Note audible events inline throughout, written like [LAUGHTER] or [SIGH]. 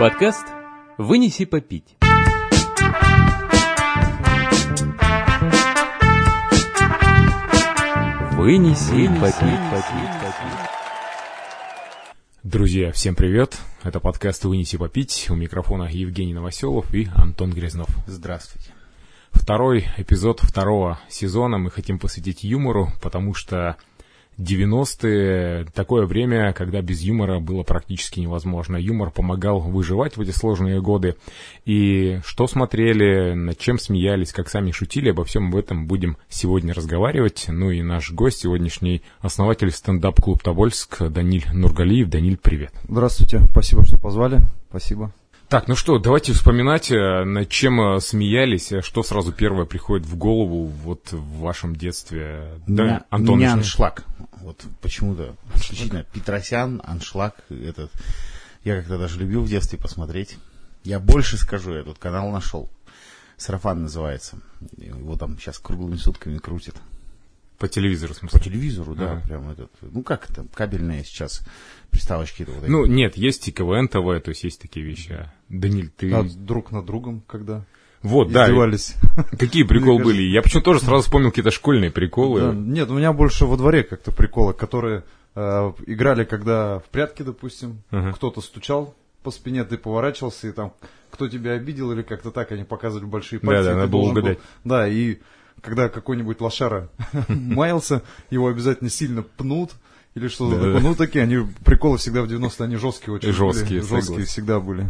Подкаст «Вынеси попить». Вынеси попить. Друзья, всем привет! Это подкаст «Вынеси попить». У микрофона Евгений Новоселов и Антон Грязнов. Здравствуйте. Второй эпизод второго сезона мы хотим посвятить юмору, потому что 90-е такое время, когда без юмора было практически невозможно. Юмор помогал выживать в эти сложные годы. И что смотрели, над чем смеялись, как сами шутили, обо всем об этом будем сегодня разговаривать. Ну и наш гость сегодняшний, основатель стендап-клуб Тобольск Даниль Нургалиев. Даниль, привет. Здравствуйте, спасибо, что позвали. Спасибо. Так, ну что, давайте вспоминать, э, над чем э, смеялись, э, что сразу первое приходит в голову вот в вашем детстве. Да, Да, Антон, меня аншлаг. Вот почему-то. Исключительно Петросян, аншлаг. Этот. Я как-то даже любил в детстве посмотреть. Я больше скажу, я тут канал нашел. Сарафан называется. Его там сейчас круглыми сутками крутят. по телевизору, в По смысле? телевизору, да, Ага. прям этот. Ну как это, кабельные сейчас приставочки. Вот. Ну, нет, есть и КВН ТВ, то есть есть такие вещи. Даниль, ты... А друг над другом, когда Вот, да, издевались. [LAUGHS] какие приколы были? Я почему-то тоже сразу вспомнил какие-то школьные приколы. Да, нет, у меня больше во дворе как-то приколы, которые э, играли, когда в прятки, допустим, Ага. кто-то стучал по спине, ты поворачивался, и там кто тебя обидел или как-то так, они показывали большие Да, пальцы. да, ты надо было должен был- угадать. Да, и когда какой-нибудь лошара [LAUGHS] маялся, его обязательно сильно пнут. Или что-то Да, да. такое. Ну, такие, они, приколы всегда в 90-е, они жесткие очень Жесткие, были. Жесткие всегда были.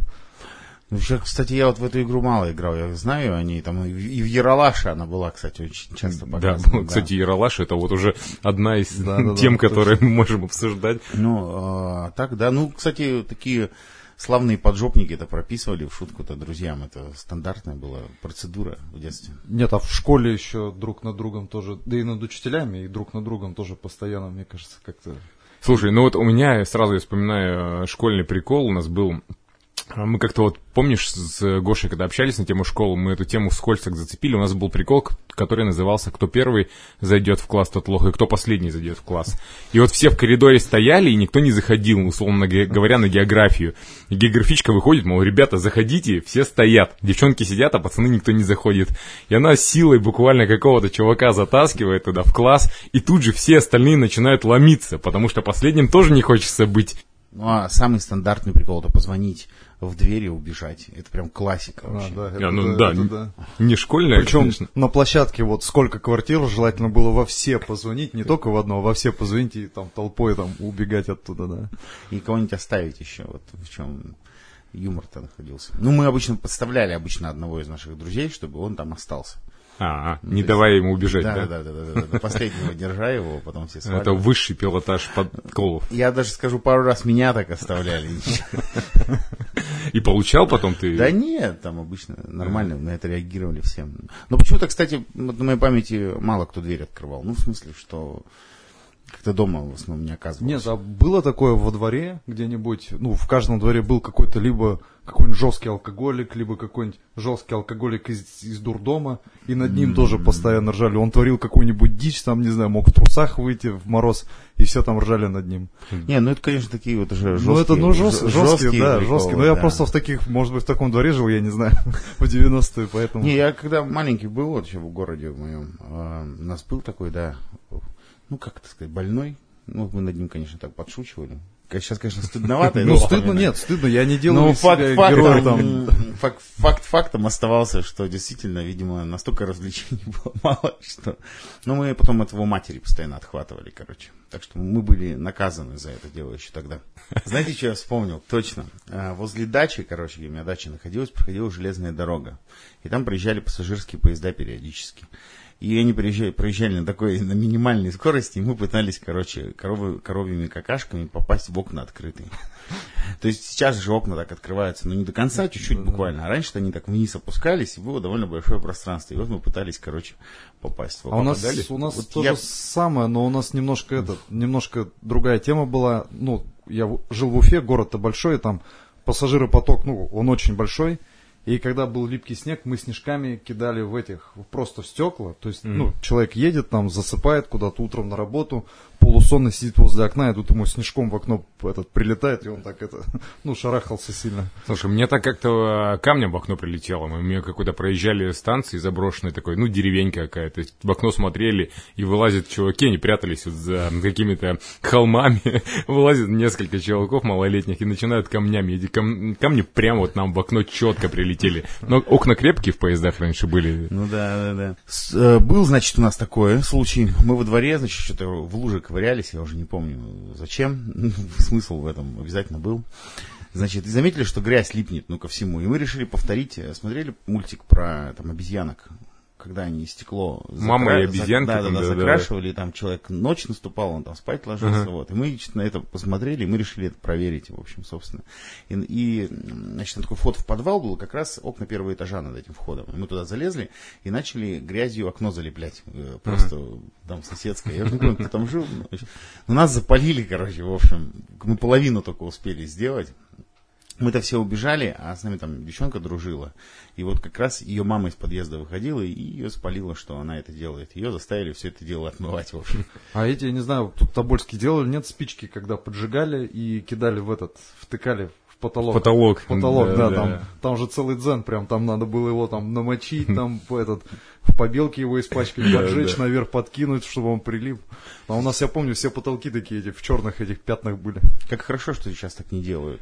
Ну, уже, кстати, я вот в эту игру мало играл. Я знаю, они там и в, Яралаше она была, кстати, очень часто Да, показана. [LAUGHS] ну, кстати, Ералаш это вот уже одна из Да, да, да, тем, точно. которые мы можем обсуждать. Ну, а, так, да. Ну, кстати, такие славные поджопники это прописывали в шутку-то друзьям. Это стандартная была процедура в детстве. Нет, а в школе еще друг над другом тоже, да и над учителями, и друг над другом тоже постоянно, мне кажется, как-то... Слушай, ну вот у меня сразу я вспоминаю э, школьный прикол. У нас был Мы как-то вот, помнишь, с Гошей, когда общались на тему школы, мы эту тему вскользь так зацепили. У нас был прикол, который назывался «Кто первый зайдет в класс, тот лох, и кто последний зайдет в класс». И вот все в коридоре стояли, и никто не заходил, условно говоря, на географию. И географичка выходит, мол, ребята, заходите, все стоят. Девчонки сидят, а пацаны никто не заходит. И она силой буквально какого-то чувака затаскивает туда в класс, и тут же все остальные начинают ломиться, потому что последним тоже не хочется быть. Ну, а самый стандартный прикол это позвонить в дверь и убежать. Это прям классика А, вообще. да, А, это ну да, да, это да. Не школьная, Причем конечно. на площадке вот сколько квартир, желательно было во все позвонить, не только в одно, а во все позвонить и там толпой там убегать оттуда, да. И кого-нибудь оставить еще. Вот в чем юмор-то находился. Ну, мы обычно подставляли обычно одного из наших друзей, чтобы он там остался. А, а, не давая ему убежать, да, да? да, да, да, последнего держа его, потом все Это сваливали. высший пилотаж подколов. Я даже скажу, пару раз меня так оставляли. И получал потом ты... Да нет, там обычно нормально на это реагировали всем. Но почему-то, кстати, на моей памяти мало кто дверь открывал. Ну, в смысле, что как-то дома в основном не оказывалось. Нет, а было такое во дворе где-нибудь, ну, в каждом дворе был какой-то либо какой-нибудь жесткий алкоголик, либо какой-нибудь жесткий алкоголик из, из дурдома, и над ним тоже постоянно ржали. Он творил какую-нибудь дичь, там, не знаю, мог в трусах выйти в мороз, и все там ржали над ним. Не, ну это, конечно, такие вот уже жесткие. ну, это, ну, жест- ж- жесткие, да, приколы, жесткие. Но я да. просто в таких, может быть, в таком дворе жил, я не знаю, [LAUGHS] в 90-е, поэтому... Не, я когда маленький был, вот еще в городе в моем, а, у нас был такой, да, ну, как это сказать, больной. Ну, мы над ним, конечно, так подшучивали. Сейчас, конечно, стыдновато. Ну, стыдно, нет, стыдно, я не делаю Ну, из факт, фактом, героя там. факт, факт фактом оставался, что действительно, видимо, настолько развлечений [LAUGHS] было мало, что... Ну, мы потом от его матери постоянно отхватывали, короче. Так что мы были наказаны за это дело еще тогда. Знаете, что я вспомнил? Точно. А, Возле дачи, короче, где у меня дача находилась, проходила железная дорога. И там проезжали пассажирские поезда периодически. И они проезжали, проезжали на такой, на минимальной скорости, и мы пытались, короче, коровы, коровьими какашками попасть в окна открытые. То есть сейчас же окна так открываются, но не до конца, чуть-чуть буквально. А раньше они так вниз опускались, и было довольно большое пространство. И вот мы пытались, короче, попасть в А окна. у нас, у нас Вот то я- же самое, но у нас немножко это, немножко другая тема была. Ну, я жил в Уфе, город-то большой, там пассажиропоток, ну, он очень большой. И когда был липкий снег, мы снежками кидали в этих, просто в стекла. То есть, ну, человек едет там, засыпает куда-то утром на работу, полусонный сидит возле окна, и тут ему снежком в окно этот прилетает, и он так это, [LAUGHS] ну, шарахался сильно. Слушай, мне так как-то э, камнем в окно прилетело. Мы мне какой-то проезжали станции заброшенной такой, ну, деревенька какая-то. В окно смотрели, и вылазят чуваки, они прятались вот за какими-то холмами. [LAUGHS] Вылазит несколько чуваков малолетних и начинают камнями. Эти кам- камни прямо вот нам в окно четко прилетели. Но окна крепкие в поездах раньше были. Ну да, да, да. С- э, был, значит, у нас такой случай. Мы во дворе, значит, что-то в луже ковырялись, я уже не помню зачем. [LAUGHS] Смысл в этом обязательно был. Значит, и заметили, что грязь липнет, ну, ко всему. И мы решили повторить. э, Смотрели мультик про там обезьянок, когда они стекло Мама и закра- обезьянки да, да, да, да, да. закрашивали, и там человек ночь наступала, он там спать ложился, Ага. вот. И мы на это посмотрели, и мы решили это проверить, в общем, собственно. И, и, значит, такой вход в подвал был, как раз окна первого этажа над этим входом. И мы туда залезли и начали грязью окно залеплять. э, Просто там соседское. Я не помню, кто там жил. но, Но нас запалили, короче, в общем. Мы половину только успели сделать. Мы-то все убежали, а с нами там девчонка дружила. И вот как раз ее мама из подъезда выходила, и ее спалила, что она это делает. Ее заставили все это дело отмывать, в общем. [LAUGHS] А эти, я не знаю, тут Тобольские делали, нет спички, когда поджигали и кидали в этот, втыкали в потолок. Потолок. В потолок, да, Да, там, да. там же целый дзен прям, там надо было его там намочить, [LAUGHS] там в этот, в побелке его испачкать, поджечь, да. наверх подкинуть, чтобы он прилип. А у нас, я помню, все потолки такие эти в черных этих пятнах были. Как хорошо, что сейчас так не делают.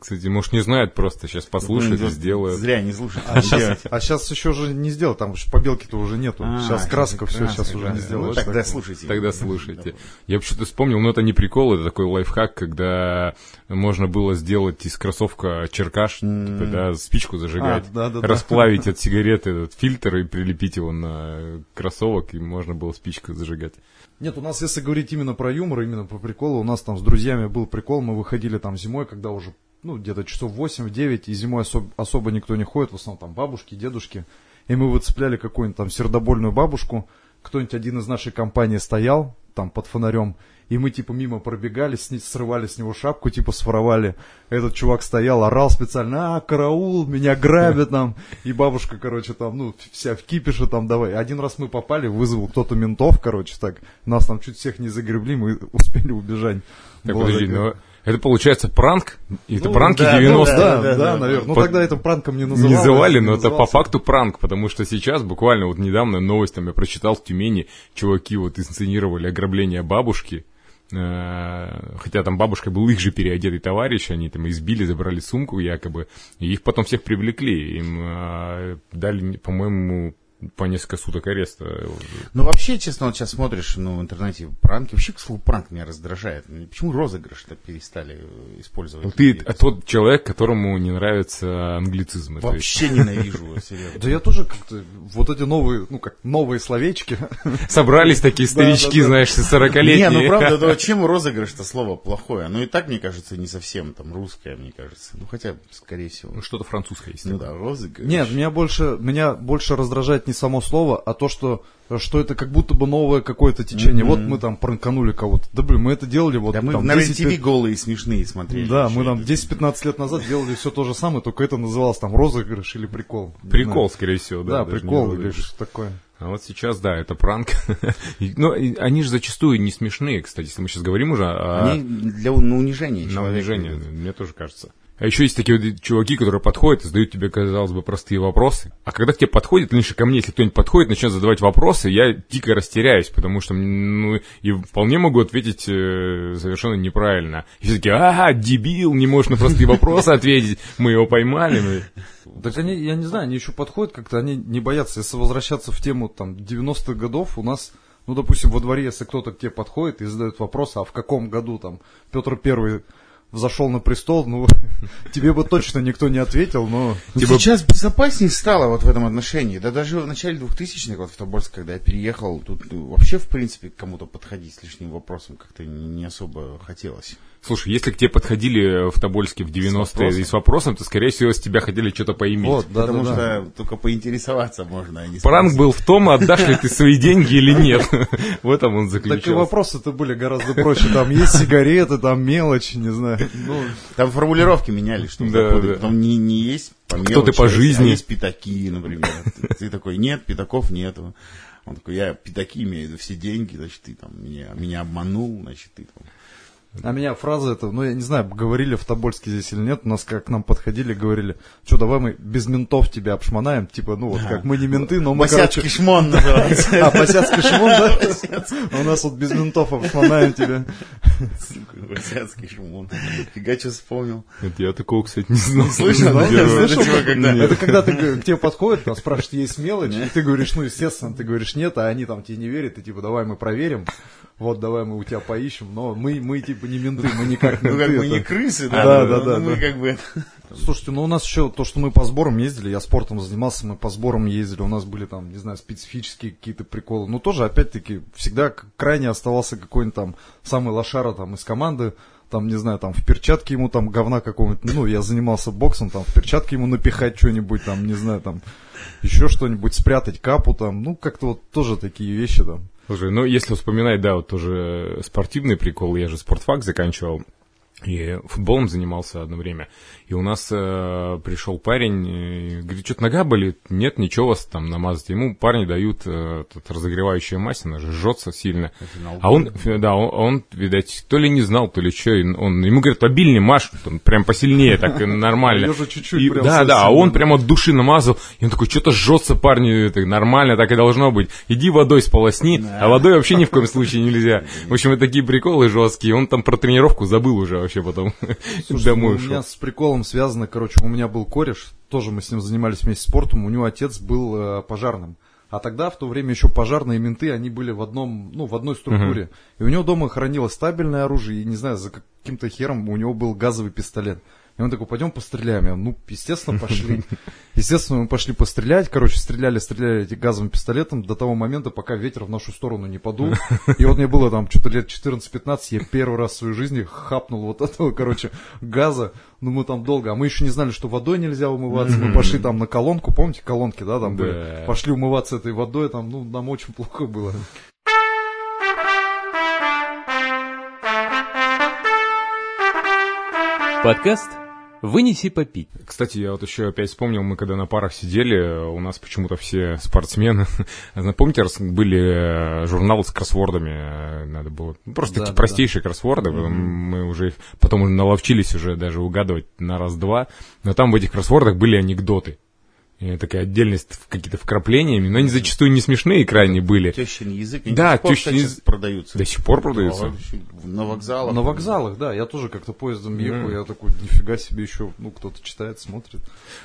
Кстати, может, не знают просто, сейчас послушают и Ну, сделают. Зря не слушают. А сейчас, а сейчас еще же не сделал, там же побелки-то уже нету. А, сейчас краска, все, краска, сейчас уже не сделаешь. Ну, тогда Так. слушайте. Тогда слушайте. Я почему-то вспомнил, но это не прикол, это такой лайфхак, когда можно было сделать из кроссовка черкаш, типа, да, спичку зажигать, А, расплавить от сигареты этот фильтр и прилепить его на кроссовок, и можно было спичку зажигать. Нет, у нас, если говорить именно про юмор, именно по приколу, у нас там с друзьями был прикол, мы выходили там зимой, когда уже, ну, где-то часов 8-9, и зимой особ- особо никто не ходит, в основном там бабушки, дедушки, и мы выцепляли какую-нибудь там сердобольную бабушку, кто-нибудь один из нашей компании стоял там под фонарем, и мы типа мимо пробегали, сни- срывали с него шапку, типа своровали. Этот чувак стоял, орал специально, а, караул, меня грабят там. И бабушка, короче, там, ну, вся в кипише там, давай. Один раз мы попали, вызвал кто-то ментов, короче, так. Нас там чуть всех не загребли, мы [LAUGHS] успели убежать. Так, Была подожди, такая- но это получается пранк? Это Ну, пранки да, 90 Да, да, да, да. наверное. Ну, По- тогда это пранком не не называли, не но это по факту пранк, потому что сейчас, буквально вот недавно новость там я прочитал в Тюмени, чуваки вот инсценировали ограбление бабушки, э, хотя там бабушка был их же переодетый товарищ, они там избили, забрали сумку якобы, и их потом всех привлекли, им э, дали, по-моему, по несколько суток ареста. Ну, вообще, честно, вот сейчас смотришь, ну, в интернете пранки. Вообще, слово пранк меня раздражает. Почему розыгрыш так перестали э, использовать? Ну, Ты а тот человек, которому не нравится англицизм. есть. Вообще ненавижу, серьезно. [LAUGHS] Да я тоже как-то, вот эти новые, ну как, новые словечки. [LAUGHS] Собрались такие [LAUGHS] старички, знаешь, 40-летние. Не, ну правда, да, чем розыгрыш-то слово плохое? Ну и так, мне кажется, не совсем там русское, мне кажется. Ну хотя, скорее всего. Ну, что-то французское есть. Ну да, розыгрыш. Нет, меня больше, меня больше раздражает не само слово, а то, что, что это как будто бы новое какое-то течение. Вот мы там пранканули кого-то. Да блин, мы это делали вот Да мы там на 10 РЕН-ТВ голые смешные смотрели. Да, мы там это. 10-15 лет назад делали все то же самое, только это называлось там розыгрыш или прикол. Прикол, скорее всего, да. Да, прикол или что такое. А вот сейчас, да, это пранк. [LAUGHS] И, Ну, они же зачастую не смешные, кстати, если мы сейчас говорим уже Они для на унижение на унижение, мне тоже кажется. А еще есть такие вот чуваки, которые подходят и задают тебе, казалось бы, простые вопросы. А когда к тебе подходит, лично ко мне, если кто-нибудь подходит, начнет задавать вопросы, я дико растеряюсь, потому что, ну, и вполне могу ответить э, совершенно неправильно. И все таки а, дебил, не можешь на простые вопросы ответить, мы его поймали. мы». Так они, я не знаю, они еще подходят как-то, они не боятся. Если возвращаться в тему там 90-х годов, у нас, ну, допустим, во дворе, если кто-то к тебе подходит и задает вопрос, а в каком году там Петр Первый взошел на престол, ну, [LAUGHS] тебе бы точно никто не ответил, но... Ну, Типа- Сейчас безопаснее стало вот в этом отношении. Да даже в начале 2000-х, вот в Тобольск, когда я переехал, тут ну, вообще, в принципе, к кому-то подходить с лишним вопросом как-то не особо хотелось. Слушай, если к тебе подходили в Тобольске в 90-е вопросом? и с вопросом, то, скорее всего, с тебя хотели что-то поиметь. Вот, да, Потому да, да. что только поинтересоваться можно, а не Пранк был в том, отдашь ли ты свои деньги или [LAUGHS] нет. [LAUGHS] В этом он Так и заключался. вопросы-то были гораздо проще. Там есть сигареты, там мелочь, не знаю. Ну, Там формулировки меняли, что Да, да. Потом не, не есть по Кто ты мелочи, по а жизни? есть пятаки, например. Ты такой, нет, пятаков нету. Он такой, я пятаки имею в виду, все деньги, значит, ты там меня, меня обманул, значит, ты там... А меня фраза эта, ну я не знаю, говорили в Тобольске здесь или нет, у нас как к нам подходили, говорили, что давай мы без ментов тебя обшмонаем, типа, ну вот как мы не менты, но мы, Босяцкий короче... шмон [LAUGHS] называется. А, Босяцкий шмон, да? У нас вот без ментов обшмонаем тебя. Босяцкий шмон. Фига, что вспомнил. Это я такого, кстати, не знал. Слышал, Не да? Это когда- Это когда ты г- к тебе подходят, там спрашивают, есть мелочь, и ты говоришь, ну, естественно, ты говоришь нет, а они там тебе не верят, и типа, давай мы проверим, вот, давай мы у тебя поищем, но мы, мы типа не менты, мы не как Ну, как бы это- не крысы, да? Да, ну, да, ну, да, Мы как бы... Слушайте, ну у нас еще то, что мы по сборам ездили, я спортом занимался, мы по сборам ездили, у нас были там, не знаю, специфические какие-то приколы. Ну тоже, опять-таки, всегда крайне оставался какой-нибудь там самый лошара там из команды, там, не знаю, там в перчатке ему там говна какого-нибудь, ну, я занимался боксом, там в перчатке ему напихать что-нибудь, там, не знаю, там, еще что-нибудь, спрятать капу там, ну, как-то вот тоже такие вещи там. Слушай, ну если вспоминать, да, вот тоже спортивный прикол, я же спортфак заканчивал, и футболом занимался одно время. И у нас э, пришел парень, и говорит, что-то нога болит? Нет, ничего, вас там намазать. Ему парни дают э, тут разогревающая мазь, она же жжется сильно. А он, э, да, он, он, видать, то ли не знал, то ли что, и он, ему говорит, обильнее мажь, там, прям посильнее, так э, нормально. Же чуть-чуть И- прям Да, да, а он да. прямо от души намазал, и он такой, что-то жжется, парни, это нормально, так и должно быть. Иди водой сполосни, а водой вообще ни в коем случае нельзя. В общем, это такие приколы жесткие. Он там про тренировку забыл уже вообще потом Слушай, домой ну, у ушел. меня с приколом связано, короче, у меня был кореш, тоже мы с ним занимались вместе спортом, у него отец был э, пожарным. А тогда, в то время, еще пожарные менты, они были в одном, ну, в одной структуре. И у него дома хранилось стабильное оружие, и, не знаю, за каким-то хером у него был газовый пистолет. И он такой, пойдем постреляем. Я, ну, естественно, пошли. Естественно, мы пошли пострелять. Короче, стреляли, стреляли этим газовым пистолетом до того момента, пока ветер в нашу сторону не подул. И вот мне было там что-то лет 14-15, я первый раз в своей жизни хапнул вот этого, короче, газа. Ну, мы там долго. А мы еще не знали, что водой нельзя умываться. Мы пошли там на колонку, помните колонки, да, там были? Пошли умываться этой водой, там, ну, нам очень плохо было. Подкаст «Вынеси попить». Кстати, я вот еще опять вспомнил, мы когда на парах сидели, у нас почему-то все спортсмены. [LAUGHS] Помните, раз были э, журналы с кроссвордами, э, надо было ну, просто Да, такие да, простейшие кроссворды, мы уже их потом уже наловчились уже даже угадывать на раз-два, но там в этих кроссвордах были анекдоты. И такая отдельность в- какие-то вкраплениями, но они зачастую не смешные крайне были. Тещин язык. они Да, до сих пор, тещин кстати, продаются. До сих пор продаются. Да, На вокзалах. На вокзалах, да. Я тоже как-то поездом ехал, я такой, нифига себе еще, ну, кто-то читает, смотрит.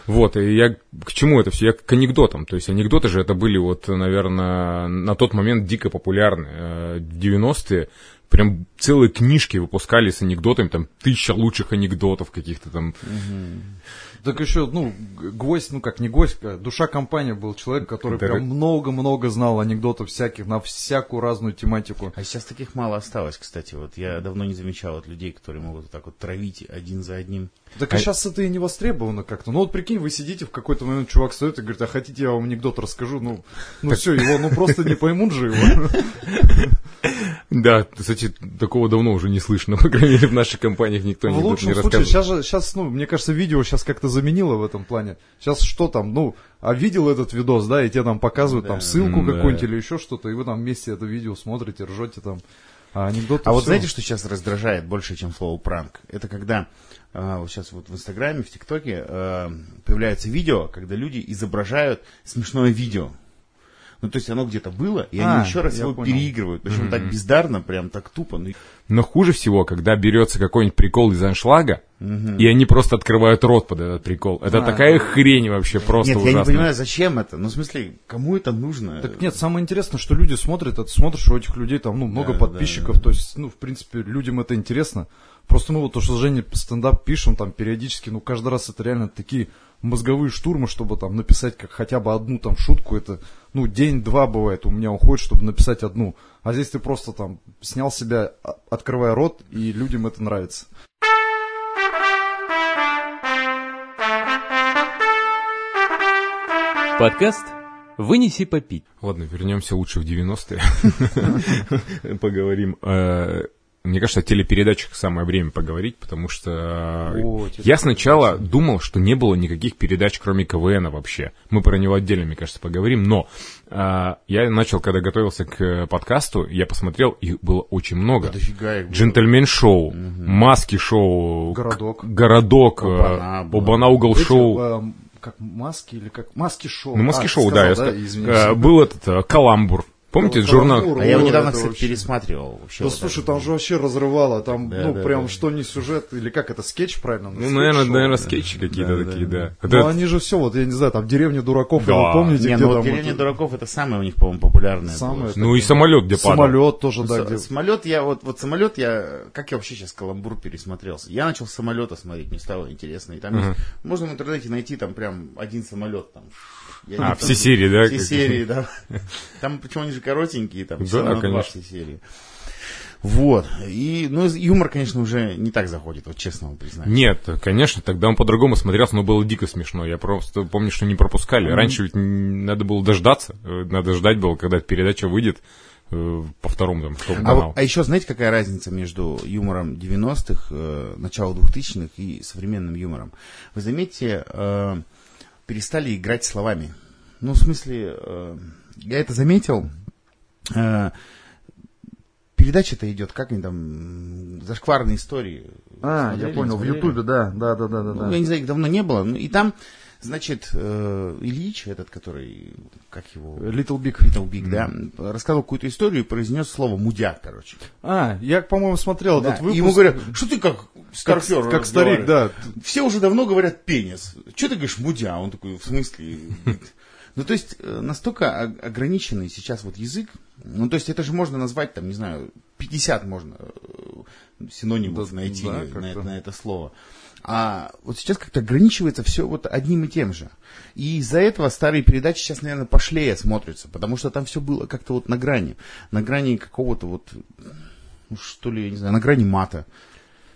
Вот, и я к чему это все? Я к анекдотам. То есть анекдоты же это были вот, наверное, на тот момент дико популярны. Э, В 90-е прям целые книжки выпускали с анекдотами, там тысяча лучших анекдотов каких-то там. Так еще, ну, г- гвоздь, ну как не гвоздь, а душа компании был человек, который Да, прям много-много знал анекдотов всяких на всякую разную тематику. А сейчас таких мало осталось, кстати. Вот я давно не замечал от людей, которые могут вот так вот травить один за одним. Так а сейчас это и не востребовано как-то. Ну вот прикинь, вы сидите в какой-то момент, чувак стоит и говорит, а хотите я вам анекдот расскажу? Ну, ну все, его ну просто не поймут же его. [LAUGHS] Да, кстати, такого давно уже не слышно, по крайней мере, в наших компаниях никто В анекдот лучшем не случае, сейчас же, сейчас, ну, мне кажется, видео сейчас как-то заменило в этом плане. Сейчас что там, ну, а видел этот видос, да, и тебе там показывают там ссылку Да. какую-нибудь или еще что-то, и вы там вместе это видео смотрите, ржете там. А анекдоты А вот знаете, что сейчас раздражает больше, чем слово пранк? Это когда а, вот сейчас вот в Инстаграме, в ТикТоке а, появляется видео, когда люди изображают смешное видео. Ну, то есть оно где-то было, и А, они еще раз его понял. переигрывают. Причем так бездарно, прям так тупо. Ну, Но хуже всего, когда берется какой-нибудь прикол из аншлага, и они просто открывают рот под этот прикол. Это А, такая хрень вообще просто Нет, я не ужасная. понимаю, зачем это. Ну, в смысле, кому это нужно? Так нет, самое интересное, что люди смотрят, это смотришь, у этих людей там, ну, много Да, подписчиков, то есть, ну, в принципе, людям это интересно. Просто мы вот то, что с Женей стендап пишем там периодически, ну, каждый раз это реально такие мозговые штурмы, чтобы там написать как хотя бы одну там шутку, это, ну, день-два бывает у меня уходит, чтобы написать одну. А здесь ты просто там снял себя, а- открывая рот, и людям это нравится. Подкаст «Вынеси попить». Ладно, вернемся лучше в 90-е. [LAUGHS] Поговорим. Э, мне кажется, о телепередачах самое время поговорить, потому что О, я сначала думал, что не было никаких передач, кроме КВН вообще. Мы про него отдельно, мне кажется, поговорим. Но а, я начал, когда готовился к подкасту, я посмотрел, их было очень много. Дофига их было. Джентльмен-шоу, маски-шоу, Городок. городок, Оба-на э. Оба-на угол-шоу. Эм, как маски или как маски-шоу. Ну, А, маски-шоу, ты да. я сказал, ска- извините. э, Был этот э, Каламбур. Помните, Ну, журнал? А я его недавно, кстати, вообще- пересматривал. Вообще Да вот слушай, там же вообще разрывало, там, Да, ну, да, прям да. что не сюжет, или как это, скетч, правильно? Ну, Скетч-шоу. наверное, наверное, скетчи какие-то Да, да, такие, да. Ну, Это- они же все, вот, я не знаю, там, деревня дураков, Да. вы помните, Не, где ну там... «Деревня это- дураков» это самое у них, по-моему, популярное. Самое было. Ну и самолет, где падал. Самолет тоже, да, С- где... Самолет я, вот, вот самолет я, как я вообще сейчас каламбур пересмотрелся. Я начал самолета смотреть, мне стало интересно. И там есть- можно в интернете найти там прям один самолет там. Я А, все серии, да? Все серии, да. Там, причем они же коротенькие, там, Да, всего на два все серии. Вот. И, ну, юмор, конечно, уже не так заходит, вот честно вам признаюсь. Нет, конечно, тогда он по-другому смотрелся, но было дико смешно. Я просто помню, что не пропускали. Раньше ведь надо было дождаться. э, Надо ждать было, когда передача выйдет э, по второму там, А, каналу. а еще знаете, какая разница между юмором 90-х, э, начала 2000-х и современным юмором? Вы заметите, э, перестали играть словами. Ну, в смысле, э, я это заметил. Э, передача-то идет, как они там, зашкварные истории. А, Смотрели, я понял, в? Ютубе, да, да, да, да, да. Ну, да. я не знаю, их давно не было. Ну, и там, значит, э, Ильич, этот, который, как его... Little Big. Little Big, да, рассказывал какую-то историю и произнес слово «мудяк», короче. А, я, по-моему, смотрел Да, этот и выпуск. ему говорят, что ты как, старпер как старик, да. Все уже давно говорят пенис. Что ты говоришь мудя? Он такой, в смысле? Ну, то есть, э, настолько ограниченный сейчас вот язык, ну, то есть, это же можно назвать, там, не знаю, 50 можно э, синонимов Да, найти да, на, на это слово. А вот сейчас как-то ограничивается все вот одним и тем же. И из-за этого старые передачи сейчас, наверное, пошлее смотрятся, потому что там все было как-то вот на грани. На грани какого-то вот, ну, что ли, я не знаю, на грани мата.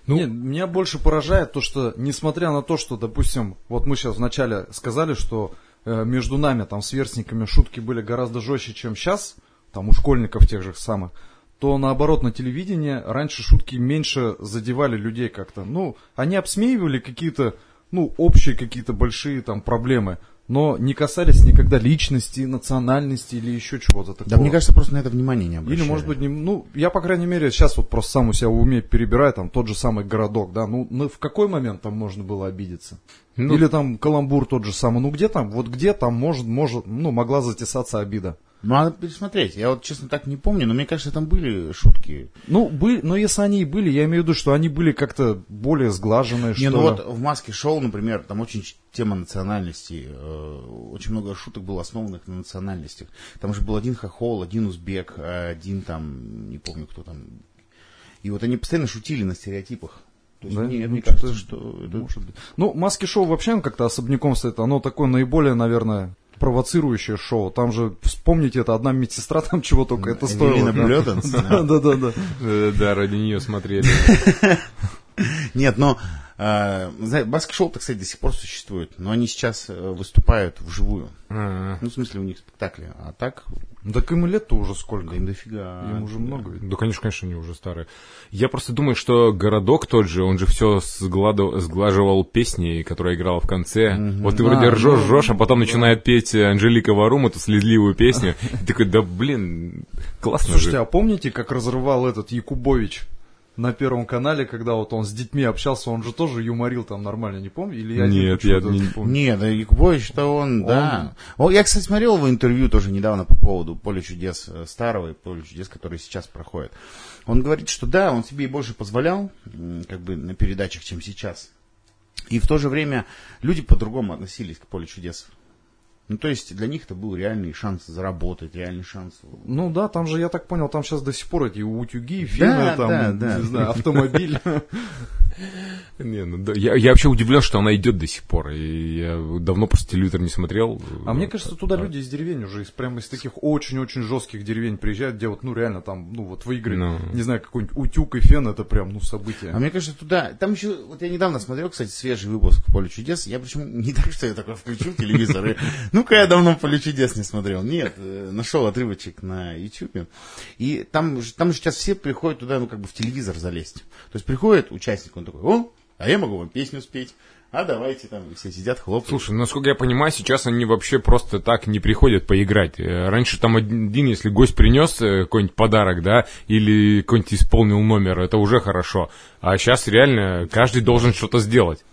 Ну- Нет, меня больше поражает то, что, несмотря на то, что, допустим, вот мы сейчас вначале сказали, что э, между нами, там, сверстниками, шутки были гораздо жестче, чем сейчас, там, у школьников тех же самых, то, наоборот, на телевидении раньше шутки меньше задевали людей как-то. Ну, они обсмеивали какие-то, ну, общие какие-то большие там проблемы, но не касались никогда личности, национальности или еще чего-то такого. Да, мне кажется, просто на это внимание не обращали. Или, может быть, не, ну, я, по крайней мере, сейчас вот просто сам у себя в уме перебираю, там, тот же самый городок, да, ну, ну, в какой момент там можно было обидеться? Ну- Или там каламбур тот же самый, ну, где там, вот где там может, может, ну, могла затесаться обида? Ну, Надо пересмотреть. Я вот, честно, так не помню, но мне кажется, там были шутки. Ну, были, но если они и были, я имею в виду, что они были как-то более сглаженные, Не, что ну вот в «Маске шоу», например, там очень тема национальности. э, очень много шуток было основанных на национальностях. Там же был один хохол, один узбек, а один там, не помню кто там. И вот они постоянно шутили на стереотипах. То есть Да? Ну, мне что-то- кажется, что... это- Может быть. Ну, маски шоу вообще как-то особняком стоит. Оно такое наиболее, наверное, провоцирующее шоу. Там же, вспомните, это одна медсестра там чего только это стоило. [LAUGHS] Да. Да, да. Да, ради нее смотрели. [LAUGHS] Нет, но «Маски шоу», кстати, до сих пор существует. Но они сейчас э, выступают вживую. А, Ну, в смысле, у них спектакли. А так, Так им лет-то уже да сколько? им дофига. Им уже много ведь. Да, конечно, конечно, они уже старые. Я просто думаю, что городок тот же, он же все сглаживал песни, которые играл в конце. Вот ты вроде А, ржешь, ну, ржешь, а потом начинает петь Анжелика Варум, эту слезливую песню. [LAUGHS] И такой, да блин, классно Слушайте, же. а помните, как разрывал этот Якубович на Первом канале, когда вот он с детьми общался, он же тоже юморил там нормально, не помню? Или я Нет, почему-то я не помню? Нет, да, Якубович, что он, да. О, я, кстати, смотрел его интервью тоже недавно по поводу Поля чудес э, старого и Поля чудес, который сейчас проходит. Он говорит, что да, он себе и больше позволял, как бы, на передачах, чем сейчас. И в то же время люди по-другому относились к Полю чудес. Ну, то есть для них это был реальный шанс заработать, реальный шанс. Ну да, там же, я так понял, там сейчас до сих пор эти утюги, фильмы, Да, там, да, да. не знаю, автомобиль. [LAUGHS] [LAUGHS] Не, ну да, я, я вообще удивлен, что она идет до сих пор. И я давно просто телевизор не смотрел. А мне кажется, туда люди из деревень уже, из, прямо из таких очень-очень жестких деревень приезжают, где вот, ну, реально там, ну, вот выиграть, Ну. не знаю, какой-нибудь утюг и фен, это прям, ну, событие. А мне кажется, туда... Там еще... Вот я недавно смотрел, кстати, свежий выпуск «Поле чудес». Я почему... Не так, что я такой включу телевизор и... [LAUGHS] Ну-ка, я давно «Поле чудес» не смотрел. Нет, э, нашел отрывочек на YouTube. И там, же- там же сейчас все приходят туда, ну, как бы в телевизор залезть. То есть приходит участник, он такой, о, а я могу вам песню спеть. А давайте там все сидят, хлопают. Слушай, ну, насколько я понимаю, сейчас они вообще просто так не приходят поиграть. Э, Раньше там один, если гость принес э, какой-нибудь подарок, да, или какой-нибудь исполнил номер, это уже хорошо. А сейчас реально каждый должен что-то сделать.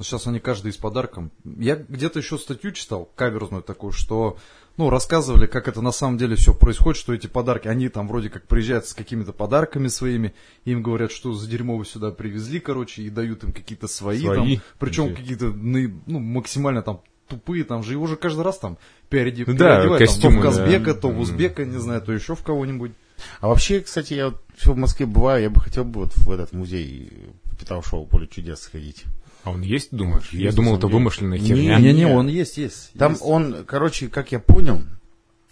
Сейчас они каждый с подарком. Я где-то еще статью читал, каверзную такую, что, ну, рассказывали, как это на самом деле все происходит, что эти подарки, они там вроде как приезжают с какими-то подарками своими, им говорят, что за дерьмо вы сюда привезли, короче, и дают им какие-то свои, Свои? там, причем какие-то, ну, максимально там тупые, там же его же каждый раз там Ну да, переодевают, там, то в Казбека, да. то в Узбека, не знаю, то еще в кого-нибудь. А вообще, кстати, я вот в Москве бываю, я бы хотел бы вот в этот музей Петра шоу «Поле чудес» сходить. А он есть, думаешь? я Есть, думал, на это вымышленная Не, херня. не, Не-не, он есть, есть. Там есть. он, короче, как я понял,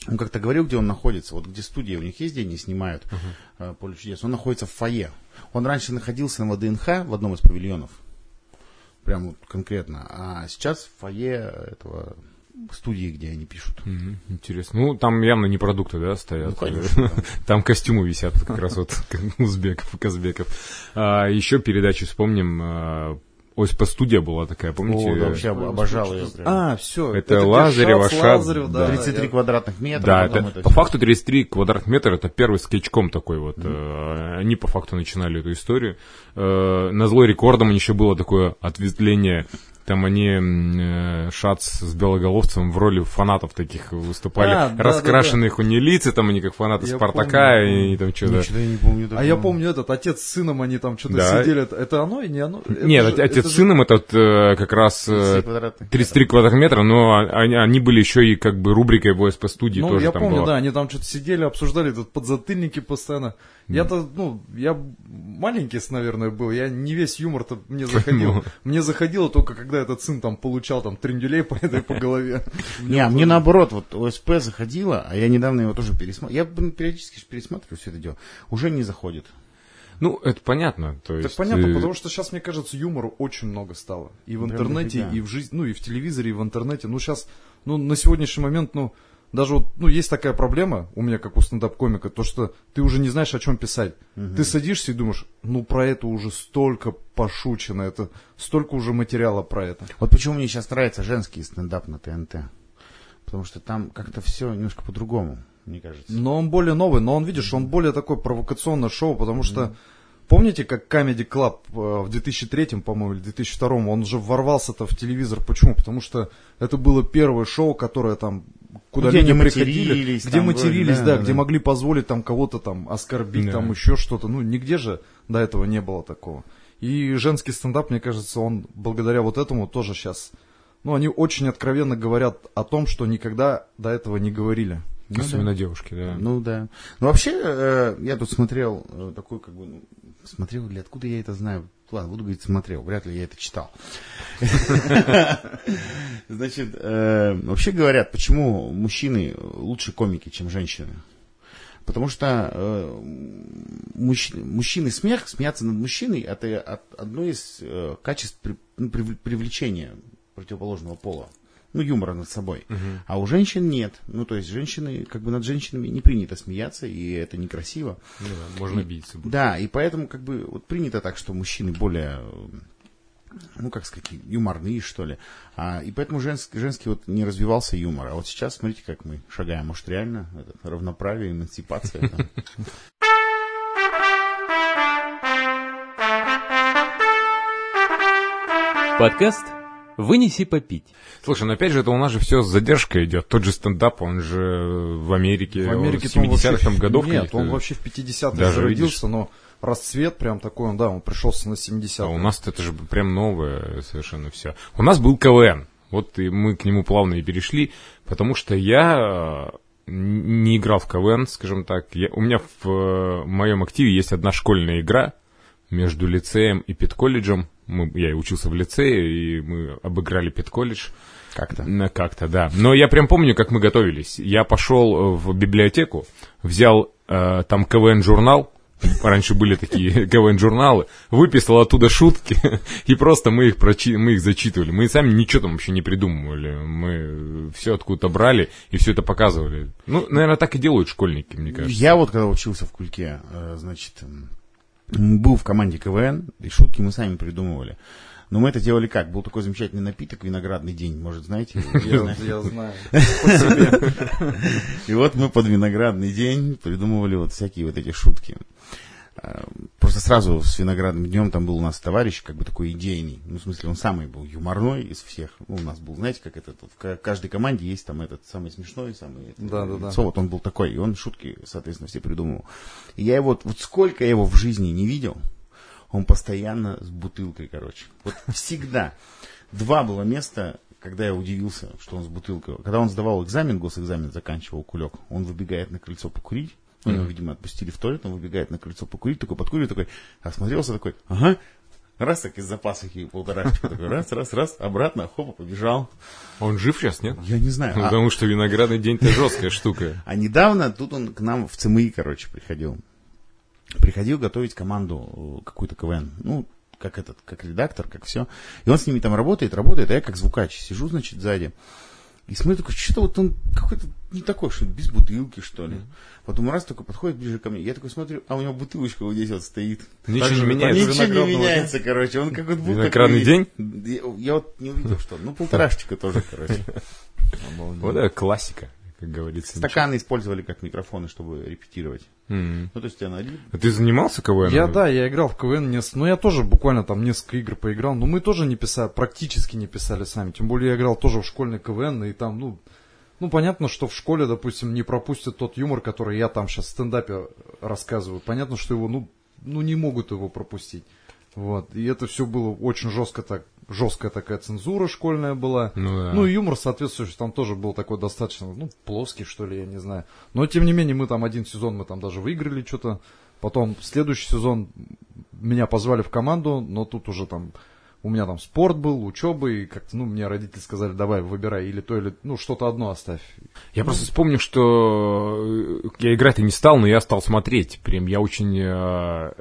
он как-то говорил, где он находится. Вот где студия у них есть, где они снимают э, «Поле чудес». Он находится в фойе. Он раньше находился на ВДНХ в одном из павильонов. Прям вот конкретно. А сейчас в фойе этого студии, где они пишут. Мгм, Интересно. Ну, там явно не продукты, да, стоят. Ну, конечно, [LAUGHS] да. Там костюмы висят, как раз вот [LAUGHS] узбеков и казбеков. А, еще передачу вспомним. А, ОСП студия была такая, помните? О, да, вообще об- обожал ее. прям. А, все. Это Лазарева, Шац, Лазарев, да. да. 33 я- квадратных метра. Да, это, это по факту 33 квадратных метра это первый скетчком такой вот. Э, Они по факту начинали эту историю. Э, На злой рекордом еще было такое ответвление. Там они, э, Шац с Белоголовцем в роли фанатов таких выступали. А, да, Раскрашенных у них лица, там они как фанаты Я Спартака, помню, и там что-то... Ничего я не помню. А такого. я помню этот, отец с сыном, они там что-то Да. сидели. Это, оно и не оно? Это Нет, же- отец это с же- сыном этот э, как раз 33 э, квадратных 33 квадратных метра, но они, они были еще и как бы рубрикой в ОСП студии Ну, тоже я там помню, была. да, они там что-то сидели, обсуждали тут подзатыльники постоянно. Я-то, ну, я маленький, наверное, был, я не весь юмор-то мне заходил. [LAUGHS] Ну. Мне заходило только, когда этот сын там получал там трендюлей по этой по голове. [LAUGHS] Не, мне наоборот, вот ОСП заходила, а я недавно его тоже пересмотрел. Я периодически ж пересматриваю все это дело. Уже не заходит. Ну, это понятно. То Так есть, понятно, э, потому что сейчас, мне кажется, юмора очень много стало. И в интернете, и в жизни, ну, и в телевизоре, и в интернете. Ну, сейчас, ну, на сегодняшний момент, ну, даже вот, ну, есть такая проблема у меня, как у стендап-комика, то, что ты уже не знаешь, о чем писать. Ты садишься и думаешь, ну, про это уже столько пошучено, это столько уже материала про это. Вот почему мне сейчас нравится женский стендап на ТНТ. Потому что там как-то все немножко по-другому, мне кажется. Но он более новый, но он, видишь, он более такое провокационное шоу, потому что помните, как Comedy Club э, в 2003, по-моему, или 2002, он же ворвался-то в телевизор. Почему? Потому что это было первое шоу, которое там куда Где люди не приходили, где там, матерились, да, да, да. где могли позволить там кого-то там оскорбить, Да. там еще что-то. Ну, нигде же до этого не было такого. И женский стендап, мне кажется, он благодаря вот этому тоже сейчас... Ну, они очень откровенно говорят о том, что никогда до этого не говорили. Ну Особенно девушки, да. Ну да. Ну вообще, э, я тут смотрел э, такой, как бы, ну, смотрел или откуда я это знаю? Ладно, буду говорить, смотрел, вряд ли я это читал. [LAUGHS] Значит, э, вообще говорят, почему мужчины лучше комики, чем женщины? Потому что э, мужч- мужчины смех, смеяться над мужчиной, это одно из э, качеств ну, прив- привлечения противоположного пола. Ну, юмора над собой. А у женщин нет. Ну, то есть женщины, как бы над женщинами не принято смеяться, и это некрасиво. Ну да, можно обидеться. будет. Да, и поэтому как бы вот принято так, что мужчины более, ну как сказать, юморные, что ли. А, и поэтому женский, женский вот не развивался юмор. А вот сейчас, смотрите, как мы шагаем. Может, реально это, равноправие, эмансипация. Подкаст «Вынеси попить». Слушай, ну опять же, это у нас же все с задержкой идет. Тот же стендап, он же в Америке, В Америке он с 70-х там годов. Нет, он вообще в 50-х Даже зародился, но расцвет прям такой, он, да, он пришелся на 70-е. А у нас это же прям новое совершенно все. У нас был КВН. Вот и мы к нему плавно и перешли, потому что я э, не играл в КВН, скажем так. Я, у меня в э, моем активе есть одна школьная игра. между лицеем и педколледжем. Мы, я и учился в лицее, и мы обыграли педколледж. Как-то. Как-то, да. Но я прям помню, как мы готовились. Я пошел в библиотеку, взял э, там КВН-журнал, раньше были такие [LAUGHS] КВН-журналы, выписал оттуда шутки, [LAUGHS] и просто мы их, прочи, мы их зачитывали. Мы сами ничего там вообще не придумывали. Мы все откуда-то брали и все это показывали. Ну, наверное, так и делают школьники, мне кажется. Я вот когда учился в Кульке, э, значит, был в команде КВН, и шутки мы сами придумывали. Но мы это делали как? Был такой замечательный напиток, виноградный день, может, знаете? [LAUGHS] Я, знаю. И вот мы под виноградный день придумывали вот всякие вот эти шутки. А, Просто сразу с виноградным днем там был у нас товарищ, как бы такой идейный. Ну, в смысле, он самый был юморной из всех. Ну, у нас был, знаете, как это, в ка- каждой команде есть там этот самый смешной, самый... это, Да-да-да. лицо. Вот он был такой, и он шутки, соответственно, все придумывал. И я его, вот сколько я его в жизни не видел, он постоянно с бутылкой, короче. Вот всегда. Два было места, когда я удивился, что он с бутылкой. Когда он сдавал экзамен, госэкзамен заканчивал кулек, он выбегает на крыльцо покурить. Ну, его, видимо, отпустили в туалет, он выбегает на крыльцо покурить, такой подкурил, такой, осмотрелся, такой, ага, раз так из запасухи полторашечка, такой, раз, раз, раз, обратно, хопа, побежал. Он жив сейчас, нет? Я не знаю. Ну, а- Потому что виноградный день-то жесткая штука. А недавно тут он к нам в ЦМИ, короче, приходил. Приходил готовить команду э, какую-то КВН. Ну, как этот, как редактор, как все. И он с ними там работает, работает, а я как звукач сижу, значит, сзади. И смотрю, такой, что-то вот он какой-то не такой, что без бутылки, что ли. Потом раз такой подходит ближе ко мне. Я такой смотрю, а у него бутылочка вот здесь вот стоит. Ничего Так не меняется. Ничего не меняется, короче. Он как вот будто... Виноградный день? Я, я вот не увидел, что. Ну, полторашечка тоже, короче. [LAUGHS] Вот это классика, как говорится. Стаканы использовали как микрофоны, чтобы репетировать. М. Ну, то есть я налил. А ты занимался КВН? Я, да, я играл в КВН, нес- но я тоже буквально там несколько игр поиграл, но мы тоже не писали, практически не писали сами, тем более я играл тоже в школьный КВН, и там, ну, ну, понятно, что в школе, допустим, не пропустят тот юмор, который я там сейчас в стендапе рассказываю. Понятно, что его, ну, ну, не могут его пропустить. Вот. И это все было очень жестко так, жесткая такая цензура школьная была. Ну да. Ну и юмор соответствующий там тоже был такой достаточно, ну, плоский, что ли, я не знаю. Но тем не менее, мы там один сезон, мы там даже выиграли что-то. Потом следующий сезон меня позвали в команду, но тут уже там у меня там спорт был, учеба, и как-то, ну, мне родители сказали, давай, выбирай, или то, или, ну, что-то одно оставь. Я просто вспомню, что э, я играть-то не стал, но я стал смотреть. Прям я очень э,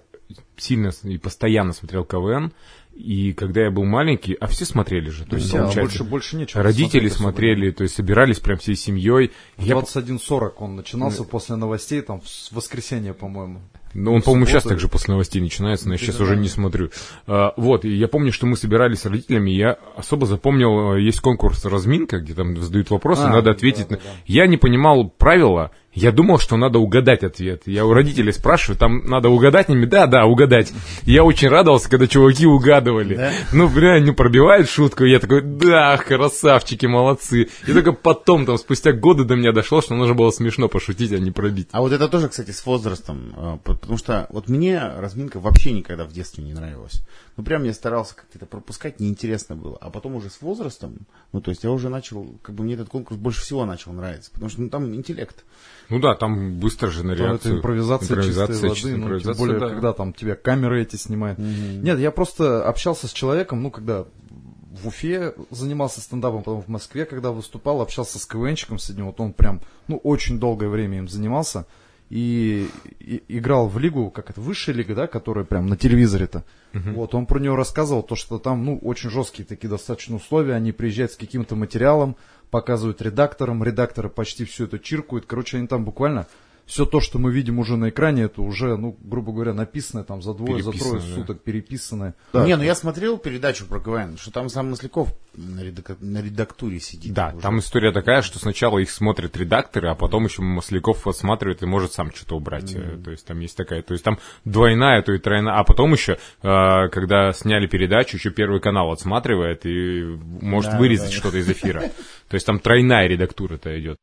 сильно и постоянно смотрел КВН. И когда я был маленький, а все смотрели же. То есть, а получается, больше, больше нечего. родители особо. смотрели, то есть собирались прям всей семьей. В Я, 21.40 он начинался после новостей, там, в воскресенье, по-моему. ну, он, по-моему, сейчас также после новостей начинается, но я сейчас уже да. не смотрю. А, вот, и я помню, что мы собирались с родителями, я особо запомнил, э, есть конкурс «Разминка», где там задают вопросы, А, надо да, ответить. да, на- да. Я не понимал правила, я думал, что надо угадать ответ. Я у родителей спрашиваю, там надо угадать ними? Да, да, угадать. И я очень радовался, когда чуваки угадывали. Ну, бля, не пробивает шутку. Я такой, да, красавчики, молодцы. И только потом, там, спустя годы до меня дошло, что нужно было смешно пошутить, а не пробить. А вот это тоже, кстати, с возрастом. э, по- Потому что вот мне разминка вообще никогда в детстве не нравилась. Ну, прям я старался как-то это пропускать, неинтересно было. А потом уже с возрастом, ну, то есть я уже начал, как бы мне этот конкурс больше всего начал нравиться. Потому что ну, там интеллект. Ну да, там быстро же на реакцию. это импровизация, чистой воды, ну, тем импровизация, более, да. когда там тебя камеры эти снимают. Нет, я просто общался с человеком, ну, когда в Уфе занимался стендапом, потом в Москве, когда выступал, общался с КВНчиком с одним, вот он прям, ну, очень долгое время им занимался, и, и- играл в лигу, как это, высшая лига, да, которая прям на телевизоре-то. Вот, он про нее рассказывал, то, что там, ну, очень жесткие такие достаточно условия, они приезжают с каким-то материалом, показывают редакторам, редакторы почти все это чиркают, короче, они там буквально все то, что мы видим уже на экране, это уже, ну, грубо говоря, написанное там за двое, за трое да. суток, переписанное. Не, ну я смотрел передачу про КВН, что там сам Масляков на, редак- на редактуре сидит. Да, уже. там история такая, что сначала их смотрят редакторы, а потом еще Масляков отсматривает и может сам что-то убрать. Э, То есть там есть такая, то есть там двойная, то и тройная. А потом еще, э, когда сняли передачу, еще Первый канал отсматривает и может Да, вырезать да. что-то из эфира. То есть там тройная редактура-то идет.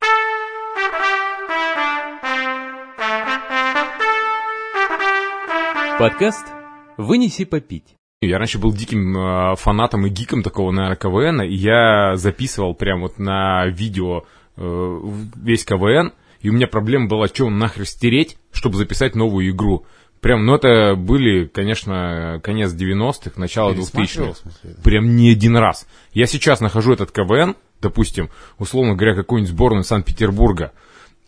Подкаст «Вынеси попить». Я раньше был диким э, фанатом и гиком такого, наверное, КВН, и я записывал прям вот на видео э, весь КВН, и у меня проблема была, что нахер стереть, чтобы записать новую игру. Прям, ну это были, конечно, конец 90-х, начало Пересматривал, 2000-х. в смысле, это? Прям не один раз. Я сейчас нахожу этот КВН, допустим, условно говоря, какую-нибудь сборную Санкт-Петербурга.